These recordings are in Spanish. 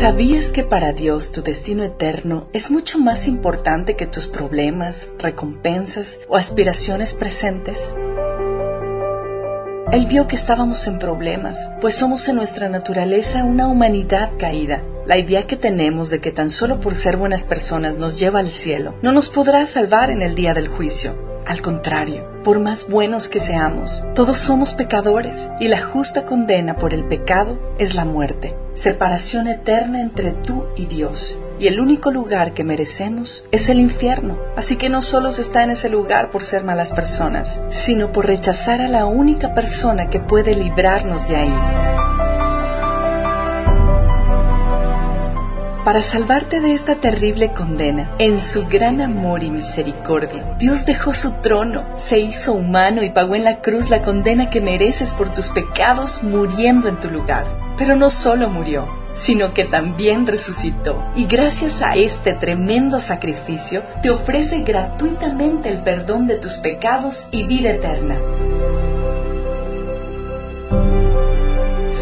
¿Sabías que para Dios tu destino eterno es mucho más importante que tus problemas, recompensas o aspiraciones presentes? Él vio que estábamos en problemas, pues somos en nuestra naturaleza una humanidad caída. La idea que tenemos de que tan solo por ser buenas personas nos lleva al cielo no nos podrá salvar en el día del juicio. Al contrario, por más buenos que seamos, todos somos pecadores y la justa condena por el pecado es la muerte, separación eterna entre tú y Dios. Y el único lugar que merecemos es el infierno. Así que no solo se está en ese lugar por ser malas personas, sino por rechazar a la única persona que puede librarnos de ahí. Para salvarte de esta terrible condena. En su gran amor y misericordia, Dios dejó su trono, se hizo humano y pagó en la cruz la condena que mereces por tus pecados muriendo en tu lugar. Pero no solo murió, sino que también resucitó. Y gracias a este tremendo sacrificio, te ofrece gratuitamente el perdón de tus pecados y vida eterna.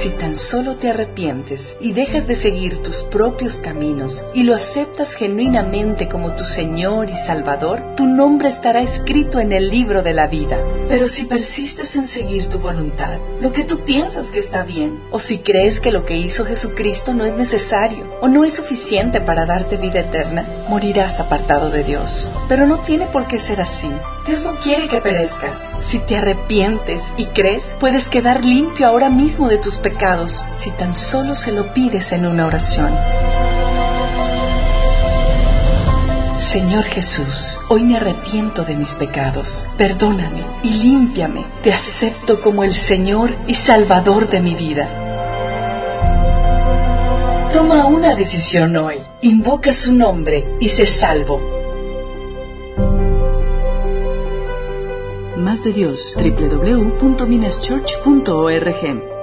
Si tan solo te arrepientes y dejas de seguir tus propios caminos y lo aceptas genuinamente como tu Señor y Salvador, tu nombre estará escrito en el libro de la vida. Pero si persistes en seguir tu voluntad, lo que tú piensas que está bien, o si crees que lo que hizo Jesucristo no es necesario o no es suficiente para darte vida eterna, morirás apartado de Dios. Pero no tiene por qué ser así. Dios no quiere que perezcas. Si te arrepientes y crees, puedes quedar limpio ahora mismo de tus pecados si tan solo se lo pides en una oración. Señor Jesús, hoy me arrepiento de mis pecados. Perdóname y límpiame. Te acepto como el Señor y Salvador de mi vida. Toma una decisión hoy. Invoca su nombre y sé salvo. Más de Dios, www.minaschurch.org